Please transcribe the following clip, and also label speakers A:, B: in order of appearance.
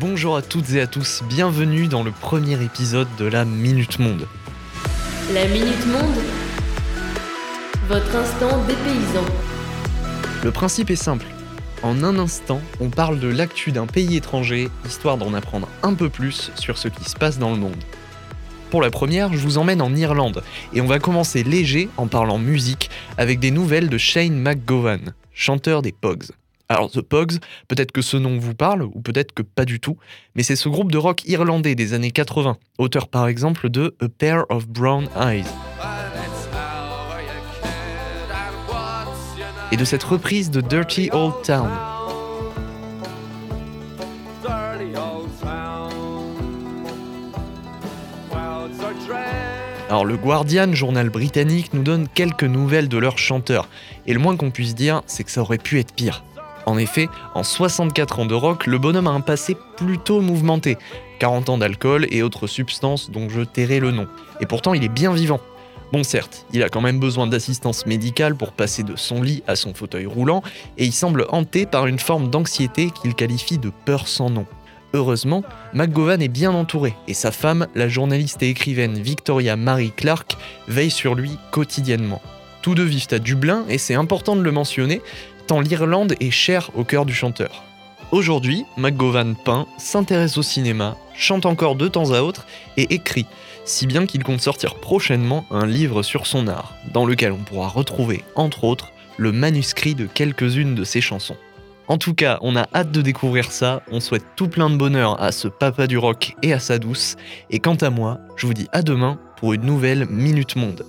A: Bonjour à toutes et à tous, bienvenue dans le premier épisode de la Minute Monde.
B: La Minute Monde, votre instant dépaysant.
A: Le principe est simple. En un instant, on parle de l'actu d'un pays étranger, histoire d'en apprendre un peu plus sur ce qui se passe dans le monde. Pour la première, je vous emmène en Irlande, et on va commencer léger en parlant musique avec des nouvelles de Shane McGowan, chanteur des Pogs. Alors The Pogs, peut-être que ce nom vous parle, ou peut-être que pas du tout, mais c'est ce groupe de rock irlandais des années 80, auteur par exemple de A Pair of Brown Eyes. Et de cette reprise de Dirty Old Town. Alors le Guardian, journal britannique, nous donne quelques nouvelles de leur chanteur, et le moins qu'on puisse dire, c'est que ça aurait pu être pire. En effet, en 64 ans de rock, le bonhomme a un passé plutôt mouvementé, 40 ans d'alcool et autres substances dont je tairai le nom. Et pourtant, il est bien vivant. Bon certes, il a quand même besoin d'assistance médicale pour passer de son lit à son fauteuil roulant, et il semble hanté par une forme d'anxiété qu'il qualifie de peur sans nom. Heureusement, McGowan est bien entouré, et sa femme, la journaliste et écrivaine Victoria Marie Clark, veille sur lui quotidiennement. Tous deux vivent à Dublin, et c'est important de le mentionner, tant l'Irlande est chère au cœur du chanteur. Aujourd'hui, McGowan peint, s'intéresse au cinéma, chante encore de temps à autre et écrit, si bien qu'il compte sortir prochainement un livre sur son art, dans lequel on pourra retrouver, entre autres, le manuscrit de quelques-unes de ses chansons. En tout cas, on a hâte de découvrir ça, on souhaite tout plein de bonheur à ce papa du rock et à sa douce, et quant à moi, je vous dis à demain pour une nouvelle Minute Monde.